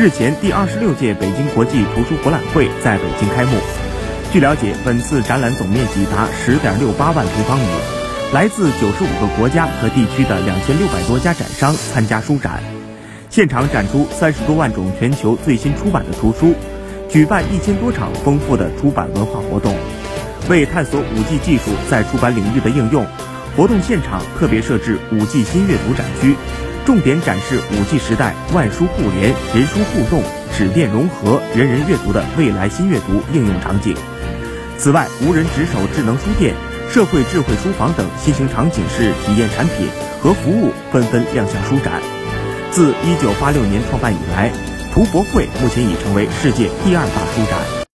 日前，第二十六届北京国际图书博览会在北京开幕。据了解，本次展览总面积达十点六八万平方米，来自九十五个国家和地区的两千六百多家展商参加书展。现场展出三十多万种全球最新出版的图书，举办一千多场丰富的出版文化活动。为探索五 G 技术在出版领域的应用，活动现场特别设置五 G 新阅读展区。重点展示五 G 时代万书互联、人书互动、纸电融合、人人阅读的未来新阅读应用场景。此外，无人值守智能书店、社会智慧书房等新型场景式体验产品和服务纷纷亮相书展。自1986年创办以来，图博会目前已成为世界第二大书展。